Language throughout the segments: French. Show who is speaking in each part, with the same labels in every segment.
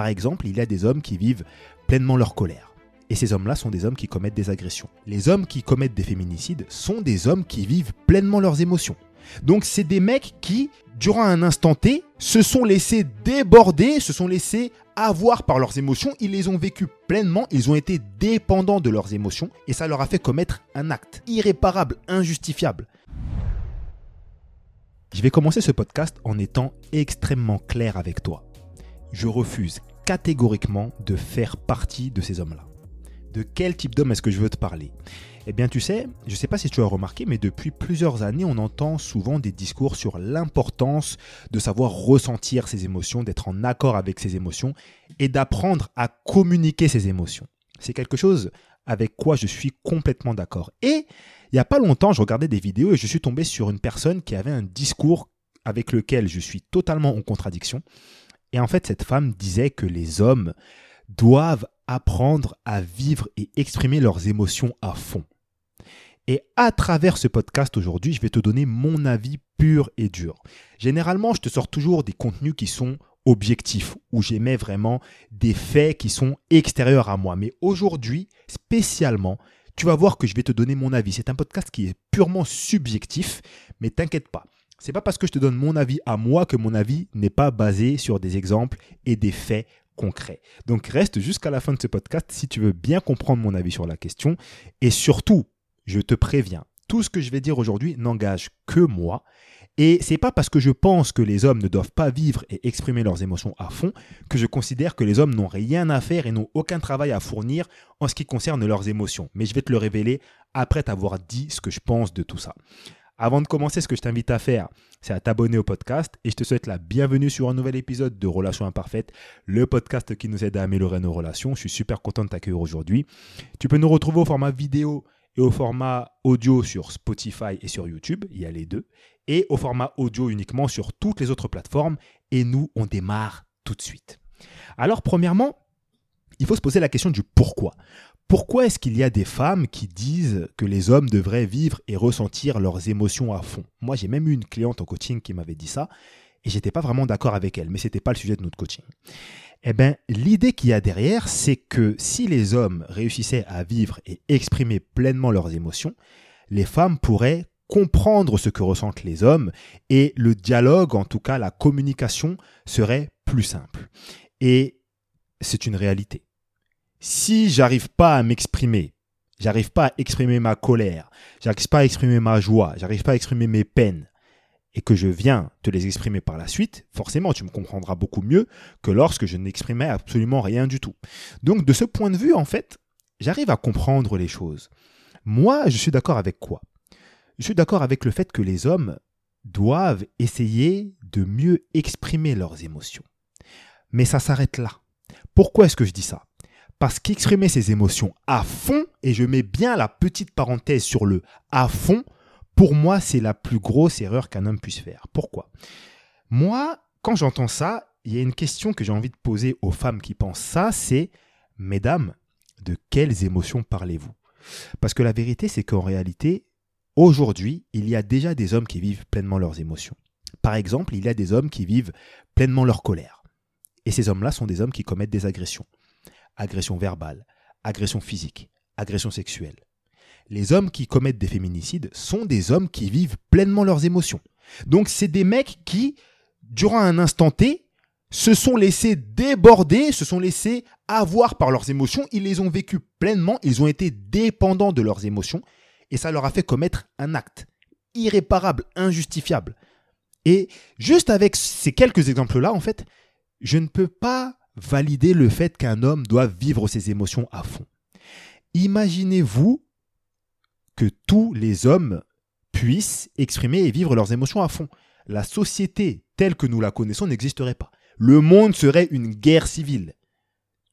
Speaker 1: Par exemple, il y a des hommes qui vivent pleinement leur colère. Et ces hommes-là sont des hommes qui commettent des agressions. Les hommes qui commettent des féminicides sont des hommes qui vivent pleinement leurs émotions. Donc c'est des mecs qui, durant un instant T, se sont laissés déborder, se sont laissés avoir par leurs émotions, ils les ont vécues pleinement, ils ont été dépendants de leurs émotions et ça leur a fait commettre un acte irréparable, injustifiable. Je vais commencer ce podcast en étant extrêmement clair avec toi. Je refuse catégoriquement de faire partie de ces hommes-là. De quel type d'homme est-ce que je veux te parler? Eh bien tu sais, je ne sais pas si tu as remarqué, mais depuis plusieurs années, on entend souvent des discours sur l'importance de savoir ressentir ses émotions, d'être en accord avec ses émotions et d'apprendre à communiquer ses émotions. C'est quelque chose avec quoi je suis complètement d'accord. Et il n'y a pas longtemps, je regardais des vidéos et je suis tombé sur une personne qui avait un discours avec lequel je suis totalement en contradiction. Et en fait, cette femme disait que les hommes doivent apprendre à vivre et exprimer leurs émotions à fond. Et à travers ce podcast aujourd'hui, je vais te donner mon avis pur et dur. Généralement, je te sors toujours des contenus qui sont objectifs, où j'émets vraiment des faits qui sont extérieurs à moi. Mais aujourd'hui, spécialement, tu vas voir que je vais te donner mon avis. C'est un podcast qui est purement subjectif, mais t'inquiète pas. C'est pas parce que je te donne mon avis à moi que mon avis n'est pas basé sur des exemples et des faits concret. Donc reste jusqu'à la fin de ce podcast si tu veux bien comprendre mon avis sur la question. Et surtout, je te préviens, tout ce que je vais dire aujourd'hui n'engage que moi. Et c'est pas parce que je pense que les hommes ne doivent pas vivre et exprimer leurs émotions à fond que je considère que les hommes n'ont rien à faire et n'ont aucun travail à fournir en ce qui concerne leurs émotions. Mais je vais te le révéler après t'avoir dit ce que je pense de tout ça. Avant de commencer, ce que je t'invite à faire, c'est à t'abonner au podcast et je te souhaite la bienvenue sur un nouvel épisode de Relations Imparfaites, le podcast qui nous aide à améliorer nos relations. Je suis super content de t'accueillir aujourd'hui. Tu peux nous retrouver au format vidéo et au format audio sur Spotify et sur YouTube, il y a les deux, et au format audio uniquement sur toutes les autres plateformes. Et nous, on démarre tout de suite. Alors, premièrement, il faut se poser la question du pourquoi. Pourquoi est-ce qu'il y a des femmes qui disent que les hommes devraient vivre et ressentir leurs émotions à fond? Moi, j'ai même eu une cliente en coaching qui m'avait dit ça et j'étais pas vraiment d'accord avec elle, mais ce n'était pas le sujet de notre coaching. Eh bien, l'idée qu'il y a derrière, c'est que si les hommes réussissaient à vivre et exprimer pleinement leurs émotions, les femmes pourraient comprendre ce que ressentent les hommes et le dialogue, en tout cas la communication, serait plus simple. Et c'est une réalité si j'arrive pas à m'exprimer, j'arrive pas à exprimer ma colère, j'arrive pas à exprimer ma joie, j'arrive pas à exprimer mes peines, et que je viens te les exprimer par la suite, forcément tu me comprendras beaucoup mieux que lorsque je n'exprimais absolument rien du tout. Donc de ce point de vue, en fait, j'arrive à comprendre les choses. Moi, je suis d'accord avec quoi? Je suis d'accord avec le fait que les hommes doivent essayer de mieux exprimer leurs émotions. Mais ça s'arrête là. Pourquoi est-ce que je dis ça? Parce qu'exprimer ses émotions à fond, et je mets bien la petite parenthèse sur le à fond, pour moi, c'est la plus grosse erreur qu'un homme puisse faire. Pourquoi? Moi, quand j'entends ça, il y a une question que j'ai envie de poser aux femmes qui pensent ça, c'est, mesdames, de quelles émotions parlez-vous? Parce que la vérité, c'est qu'en réalité, aujourd'hui, il y a déjà des hommes qui vivent pleinement leurs émotions. Par exemple, il y a des hommes qui vivent pleinement leur colère. Et ces hommes-là sont des hommes qui commettent des agressions agression verbale, agression physique, agression sexuelle. Les hommes qui commettent des féminicides sont des hommes qui vivent pleinement leurs émotions. Donc c'est des mecs qui, durant un instant T, se sont laissés déborder, se sont laissés avoir par leurs émotions, ils les ont vécues pleinement, ils ont été dépendants de leurs émotions, et ça leur a fait commettre un acte irréparable, injustifiable. Et juste avec ces quelques exemples-là, en fait, je ne peux pas valider le fait qu'un homme doit vivre ses émotions à fond. Imaginez-vous que tous les hommes puissent exprimer et vivre leurs émotions à fond. La société telle que nous la connaissons n'existerait pas. Le monde serait une guerre civile.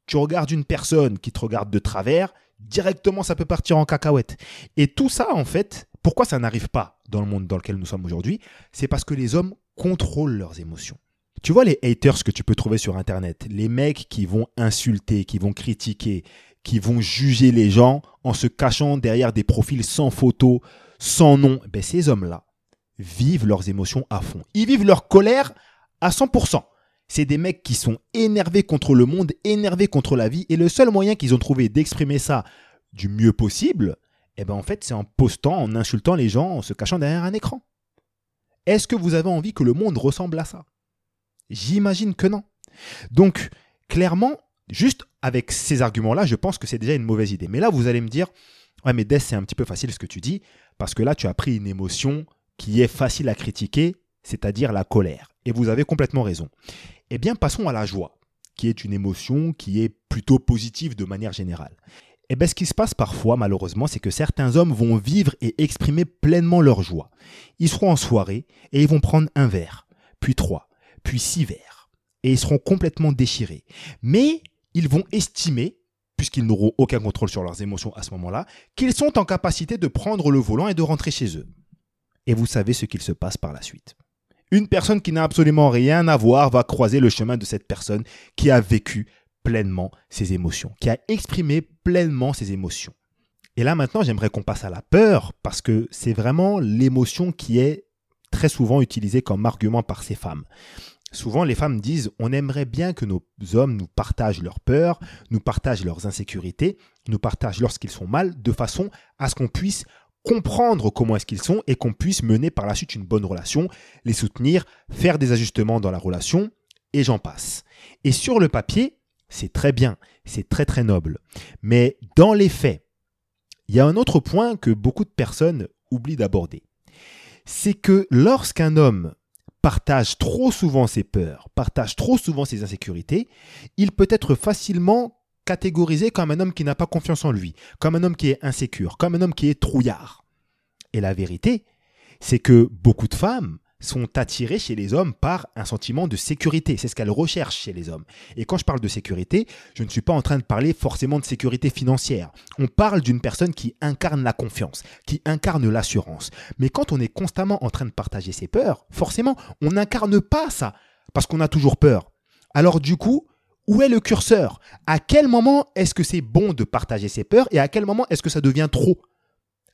Speaker 1: Tu regardes une personne qui te regarde de travers, directement ça peut partir en cacahuète. Et tout ça, en fait, pourquoi ça n'arrive pas dans le monde dans lequel nous sommes aujourd'hui? C'est parce que les hommes contrôlent leurs émotions. Tu vois les haters que tu peux trouver sur Internet, les mecs qui vont insulter, qui vont critiquer, qui vont juger les gens en se cachant derrière des profils sans photo, sans nom. Ben, ces hommes-là vivent leurs émotions à fond. Ils vivent leur colère à 100%. C'est des mecs qui sont énervés contre le monde, énervés contre la vie, et le seul moyen qu'ils ont trouvé d'exprimer ça du mieux possible, eh ben en fait, c'est en postant, en insultant les gens, en se cachant derrière un écran. Est-ce que vous avez envie que le monde ressemble à ça? J'imagine que non. Donc, clairement, juste avec ces arguments-là, je pense que c'est déjà une mauvaise idée. Mais là, vous allez me dire, ouais, mais Des, c'est un petit peu facile ce que tu dis, parce que là, tu as pris une émotion qui est facile à critiquer, c'est-à-dire la colère. Et vous avez complètement raison. Eh bien, passons à la joie, qui est une émotion qui est plutôt positive de manière générale. Eh bien, ce qui se passe parfois, malheureusement, c'est que certains hommes vont vivre et exprimer pleinement leur joie. Ils seront en soirée et ils vont prendre un verre, puis trois, six verres. Et ils seront complètement déchirés. Mais ils vont estimer, puisqu'ils n'auront aucun contrôle sur leurs émotions à ce moment-là, qu'ils sont en capacité de prendre le volant et de rentrer chez eux. Et vous savez ce qu'il se passe par la suite. Une personne qui n'a absolument rien à voir va croiser le chemin de cette personne qui a vécu pleinement ses émotions, qui a exprimé pleinement ses émotions. Et là maintenant, j'aimerais qu'on passe à la peur, parce que c'est vraiment l'émotion qui est très souvent utilisée comme argument par ces femmes. Souvent, les femmes disent on aimerait bien que nos hommes nous partagent leurs peurs, nous partagent leurs insécurités, nous partagent lorsqu'ils sont mal, de façon à ce qu'on puisse comprendre comment est-ce qu'ils sont et qu'on puisse mener par la suite une bonne relation, les soutenir, faire des ajustements dans la relation, et j'en passe. Et sur le papier, c'est très bien, c'est très très noble. Mais dans les faits, il y a un autre point que beaucoup de personnes oublient d'aborder. C'est que lorsqu'un homme partage trop souvent ses peurs, partage trop souvent ses insécurités, il peut être facilement catégorisé comme un homme qui n'a pas confiance en lui, comme un homme qui est insécure, comme un homme qui est trouillard. Et la vérité, c'est que beaucoup de femmes sont attirées chez les hommes par un sentiment de sécurité. C'est ce qu'elles recherchent chez les hommes. Et quand je parle de sécurité, je ne suis pas en train de parler forcément de sécurité financière. On parle d'une personne qui incarne la confiance, qui incarne l'assurance. Mais quand on est constamment en train de partager ses peurs, forcément, on n'incarne pas ça, parce qu'on a toujours peur. Alors du coup, où est le curseur? À quel moment est-ce que c'est bon de partager ses peurs et à quel moment est-ce que ça devient trop?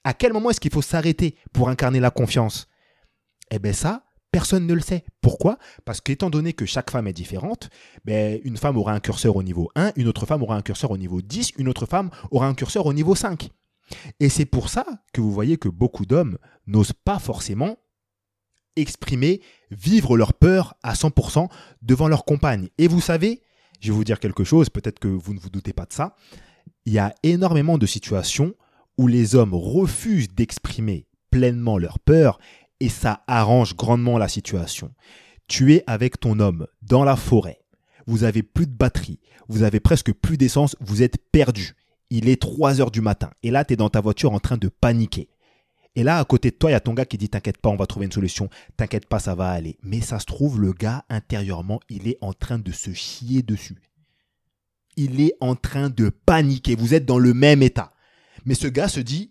Speaker 1: À quel moment est-ce qu'il faut s'arrêter pour incarner la confiance? Eh bien ça, personne ne le sait. Pourquoi? Parce qu'étant donné que chaque femme est différente, ben, une femme aura un curseur au niveau 1, une autre femme aura un curseur au niveau 10, une autre femme aura un curseur au niveau 5. Et c'est pour ça que vous voyez que beaucoup d'hommes n'osent pas forcément exprimer, vivre leur peur à 100% devant leur compagne. Et vous savez, je vais vous dire quelque chose, peut-être que vous ne vous doutez pas de ça, il y a énormément de situations où les hommes refusent d'exprimer pleinement leur peur et ça arrange grandement la situation. Tu es avec ton homme dans la forêt. Vous avez plus de batterie, vous avez presque plus d'essence, vous êtes perdu. Il est 3 heures du matin et là tu es dans ta voiture en train de paniquer. Et là à côté de toi, il y a ton gars qui dit t'inquiète pas, on va trouver une solution. T'inquiète pas, ça va aller. Mais ça se trouve le gars intérieurement, il est en train de se chier dessus. Il est en train de paniquer, vous êtes dans le même état. Mais ce gars se dit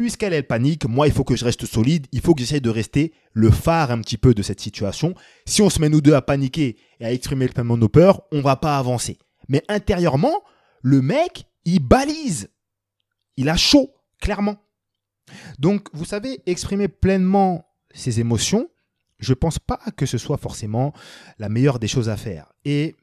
Speaker 1: puisqu'elle est panique, moi il faut que je reste solide, il faut que j'essaye de rester le phare un petit peu de cette situation. Si on se met nous deux à paniquer et à exprimer pleinement nos peurs, on va pas avancer. Mais intérieurement, le mec, il balise. Il a chaud, clairement. Donc, vous savez, exprimer pleinement ses émotions, je pense pas que ce soit forcément la meilleure des choses à faire. Et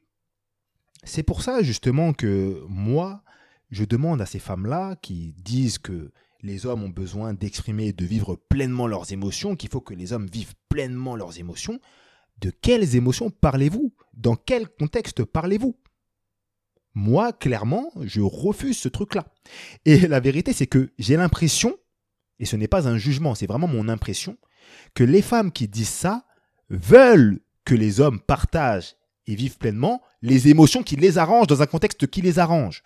Speaker 1: c'est pour ça justement que moi, je demande à ces femmes-là qui disent que les hommes ont besoin d'exprimer et de vivre pleinement leurs émotions, qu'il faut que les hommes vivent pleinement leurs émotions. De quelles émotions parlez-vous? Dans quel contexte parlez-vous? Moi, clairement, je refuse ce truc-là. Et la vérité, c'est que j'ai l'impression, et ce n'est pas un jugement, c'est vraiment mon impression, que les femmes qui disent ça veulent que les hommes partagent et vivent pleinement les émotions qui les arrangent dans un contexte qui les arrange.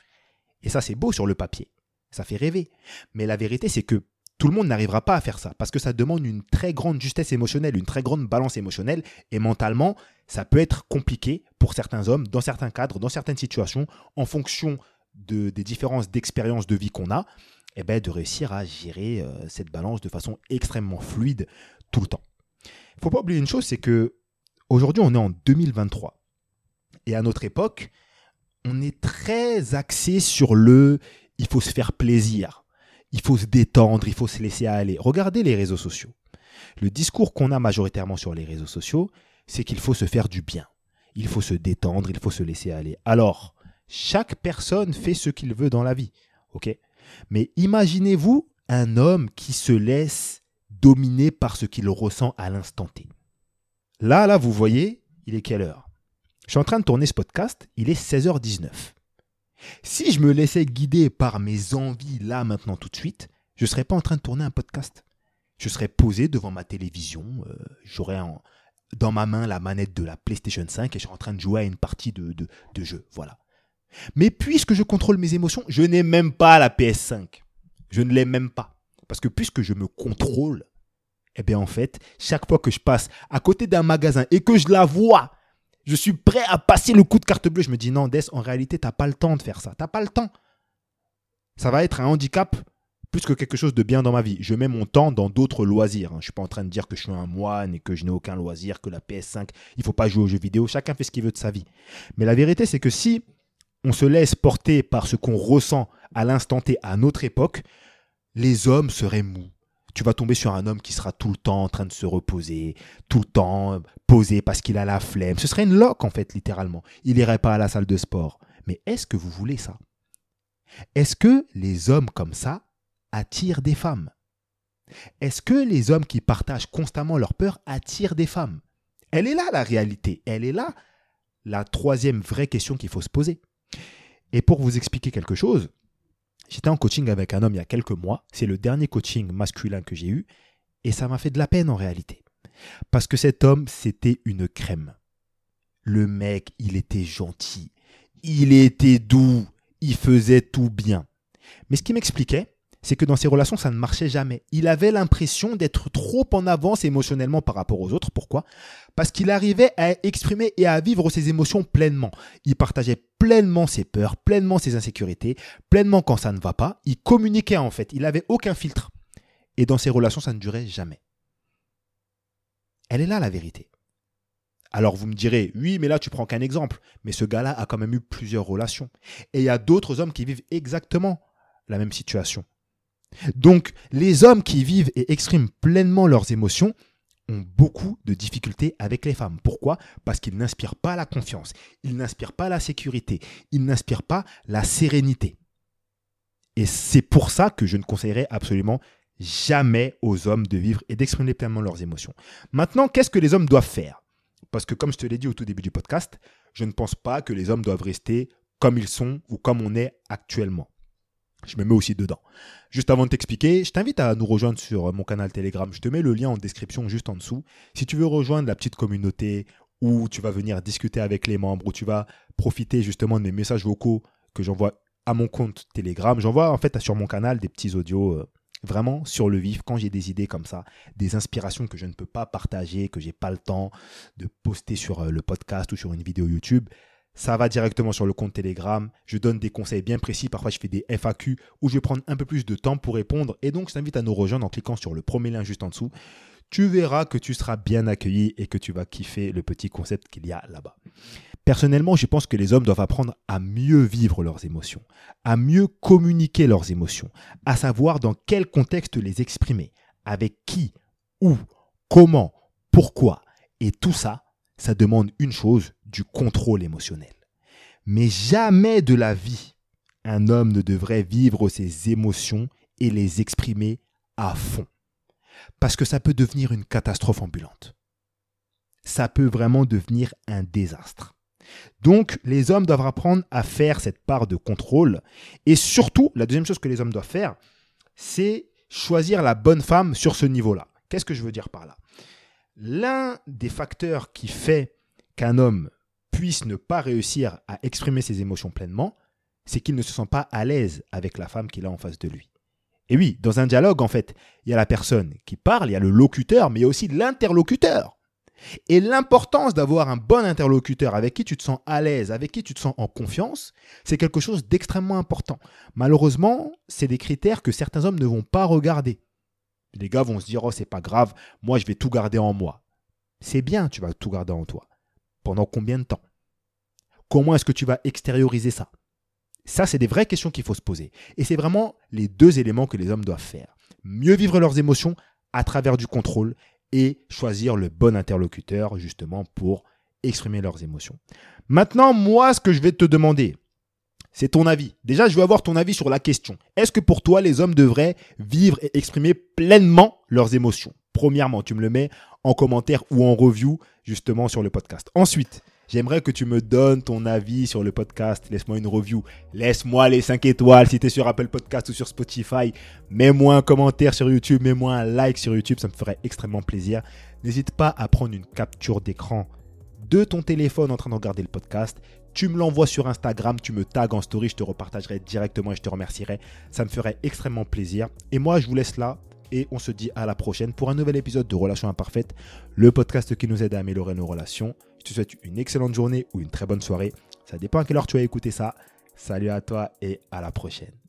Speaker 1: Et ça, c'est beau sur le papier. Ça fait rêver. Mais la vérité, c'est que tout le monde n'arrivera pas à faire ça parce que ça demande une très grande justesse émotionnelle, une très grande balance émotionnelle et mentalement, ça peut être compliqué pour certains hommes, dans certains cadres, dans certaines situations, en fonction de, des différences d'expérience de vie qu'on a, et eh ben, de réussir à gérer euh, cette balance de façon extrêmement fluide tout le temps. Il faut pas oublier une chose, c'est que aujourd'hui, on est en 2023. Et à notre époque, on est très axé sur le il faut se faire plaisir, il faut se détendre, il faut se laisser aller. Regardez les réseaux sociaux. Le discours qu'on a majoritairement sur les réseaux sociaux, c'est qu'il faut se faire du bien. il faut se détendre, il faut se laisser aller. Alors, chaque personne fait ce qu'il veut dans la vie, ok? Mais imaginez-vous un homme qui se laisse dominer par ce qu'il ressent à l'instant T. Là, là, vous voyez, il est quelle heure? Je suis en train de tourner ce podcast, il est 16h19. Si je me laissais guider par mes envies là, maintenant, tout de suite, je ne serais pas en train de tourner un podcast. Je serais posé devant ma télévision, euh, j'aurais dans ma main la manette de la PlayStation 5 et je serais en train de jouer à une partie de, de, jeu. Voilà. Mais puisque je contrôle mes émotions, je n'ai même pas la PS5. Je ne l'ai même pas. Parce que puisque je me contrôle, eh bien en fait, chaque fois que je passe à côté d'un magasin et que je la vois, je suis prêt à passer le coup de carte bleue. Je me dis non, Des, en réalité, tu n'as pas le temps de faire ça. Tu n'as pas le temps. Ça va être un handicap plus que quelque chose de bien dans ma vie. Je mets mon temps dans d'autres loisirs. Hein. Je ne suis pas en train de dire que je suis un moine et que je n'ai aucun loisir, que la PS5, il ne faut pas jouer aux jeux vidéo. Chacun fait ce qu'il veut de sa vie. Mais la vérité, c'est que si on se laisse porter par ce qu'on ressent à l'instant T à notre époque, les hommes seraient mous. Tu vas tomber sur un homme qui sera tout le temps en train de se reposer, tout le temps posé parce qu'il a la flemme. Ce serait une loque en fait, littéralement. Il n'irait pas à la salle de sport. Mais est-ce que vous voulez ça? Est-ce que les hommes comme ça attirent des femmes? Est-ce que les hommes qui partagent constamment leur peur attirent des femmes? Elle est là la réalité. Elle est là la troisième vraie question qu'il faut se poser. Et pour vous expliquer quelque chose, J'étais en coaching avec un homme il y a quelques mois. C'est le dernier coaching masculin que j'ai eu. Et ça m'a fait de la peine en réalité. Parce que cet homme, c'était une crème. Le mec, il était gentil. Il était doux. Il faisait tout bien. Mais ce qui m'expliquait, c'est que dans ses relations, ça ne marchait jamais. Il avait l'impression d'être trop en avance émotionnellement par rapport aux autres. Pourquoi? Parce qu'il arrivait à exprimer et à vivre ses émotions pleinement. Il partageait pleinement ses peurs, pleinement ses insécurités, pleinement quand ça ne va pas. Il communiquait en fait. Il n'avait aucun filtre. Et dans ses relations, ça ne durait jamais. Elle est là la vérité. Alors vous me direz, oui, mais là tu prends qu'un exemple. Mais ce gars-là a quand même eu plusieurs relations. Et il y a d'autres hommes qui vivent exactement la même situation. Donc, les hommes qui vivent et expriment pleinement leurs émotions ont beaucoup de difficultés avec les femmes. Pourquoi? Parce qu'ils n'inspirent pas la confiance, ils n'inspirent pas la sécurité, ils n'inspirent pas la sérénité. Et c'est pour ça que je ne conseillerais absolument jamais aux hommes de vivre et d'exprimer pleinement leurs émotions. Maintenant, qu'est-ce que les hommes doivent faire? Parce que comme je te l'ai dit au tout début du podcast, je ne pense pas que les hommes doivent rester comme ils sont ou comme on est actuellement. Je me mets aussi dedans. Juste avant de t'expliquer, je t'invite à nous rejoindre sur mon canal Telegram. Je te mets le lien en description juste en dessous. Si tu veux rejoindre la petite communauté où tu vas venir discuter avec les membres, où tu vas profiter justement de mes messages vocaux que j'envoie à mon compte Telegram, j'envoie en fait sur mon canal des petits audios euh, vraiment sur le vif quand j'ai des idées comme ça, des inspirations que je ne peux pas partager, que j'ai pas le temps de poster sur euh, le podcast ou sur une vidéo YouTube ça va directement sur le compte Telegram. Je donne des conseils bien précis. Parfois, je fais des FAQ où je vais prendre un peu plus de temps pour répondre. Et donc, je t'invite à nous rejoindre en cliquant sur le premier lien juste en dessous. Tu verras que tu seras bien accueilli et que tu vas kiffer le petit concept qu'il y a là-bas. Personnellement, je pense que les hommes doivent apprendre à mieux vivre leurs émotions, à mieux communiquer leurs émotions, à savoir dans quel contexte les exprimer, avec qui, où, comment, pourquoi. Et tout ça, ça demande une chose, du contrôle émotionnel. Mais jamais de la vie, un homme ne devrait vivre ses émotions et les exprimer à fond. Parce que ça peut devenir une catastrophe ambulante. Ça peut vraiment devenir un désastre. Donc, les hommes doivent apprendre à faire cette part de contrôle. Et surtout, la deuxième chose que les hommes doivent faire, c'est choisir la bonne femme sur ce niveau-là. Qu'est-ce que je veux dire par là? L'un des facteurs qui fait qu'un homme puisse ne pas réussir à exprimer ses émotions pleinement, c'est qu'il ne se sent pas à l'aise avec la femme qu'il a en face de lui. Et oui, dans un dialogue, en fait, il y a la personne qui parle, il y a le locuteur, mais il y a aussi l'interlocuteur. Et l'importance d'avoir un bon interlocuteur avec qui tu te sens à l'aise, avec qui tu te sens en confiance, c'est quelque chose d'extrêmement important. Malheureusement, c'est des critères que certains hommes ne vont pas regarder. Les gars vont se dire, oh, c'est pas grave, moi je vais tout garder en moi. C'est bien, tu vas tout garder en toi. Pendant combien de temps? Comment est-ce que tu vas extérioriser ça? Ça, c'est des vraies questions qu'il faut se poser. Et c'est vraiment les deux éléments que les hommes doivent faire. Mieux vivre leurs émotions à travers du contrôle et choisir le bon interlocuteur justement pour exprimer leurs émotions. Maintenant, moi, ce que je vais te demander, c'est ton avis. Déjà, je veux avoir ton avis sur la question. Est-ce que pour toi, les hommes devraient vivre et exprimer pleinement leurs émotions? Premièrement, tu me le mets en commentaire ou en review justement sur le podcast. Ensuite, J'aimerais que tu me donnes ton avis sur le podcast. Laisse-moi une review. Laisse-moi les 5 étoiles si tu es sur Apple Podcast ou sur Spotify. Mets-moi un commentaire sur YouTube. Mets-moi un like sur YouTube. Ça me ferait extrêmement plaisir. N'hésite pas à prendre une capture d'écran de ton téléphone en train de regarder le podcast. Tu me l'envoies sur Instagram, tu me tags en story, je te repartagerai directement et je te remercierai. Ça me ferait extrêmement plaisir. Et moi, je vous laisse là et on se dit à la prochaine pour un nouvel épisode de Relations Imparfaites, le podcast qui nous aide à améliorer nos relations. Je te souhaite une excellente journée ou une très bonne soirée. Ça dépend à quelle heure tu as écouté ça. Salut à toi et à la prochaine.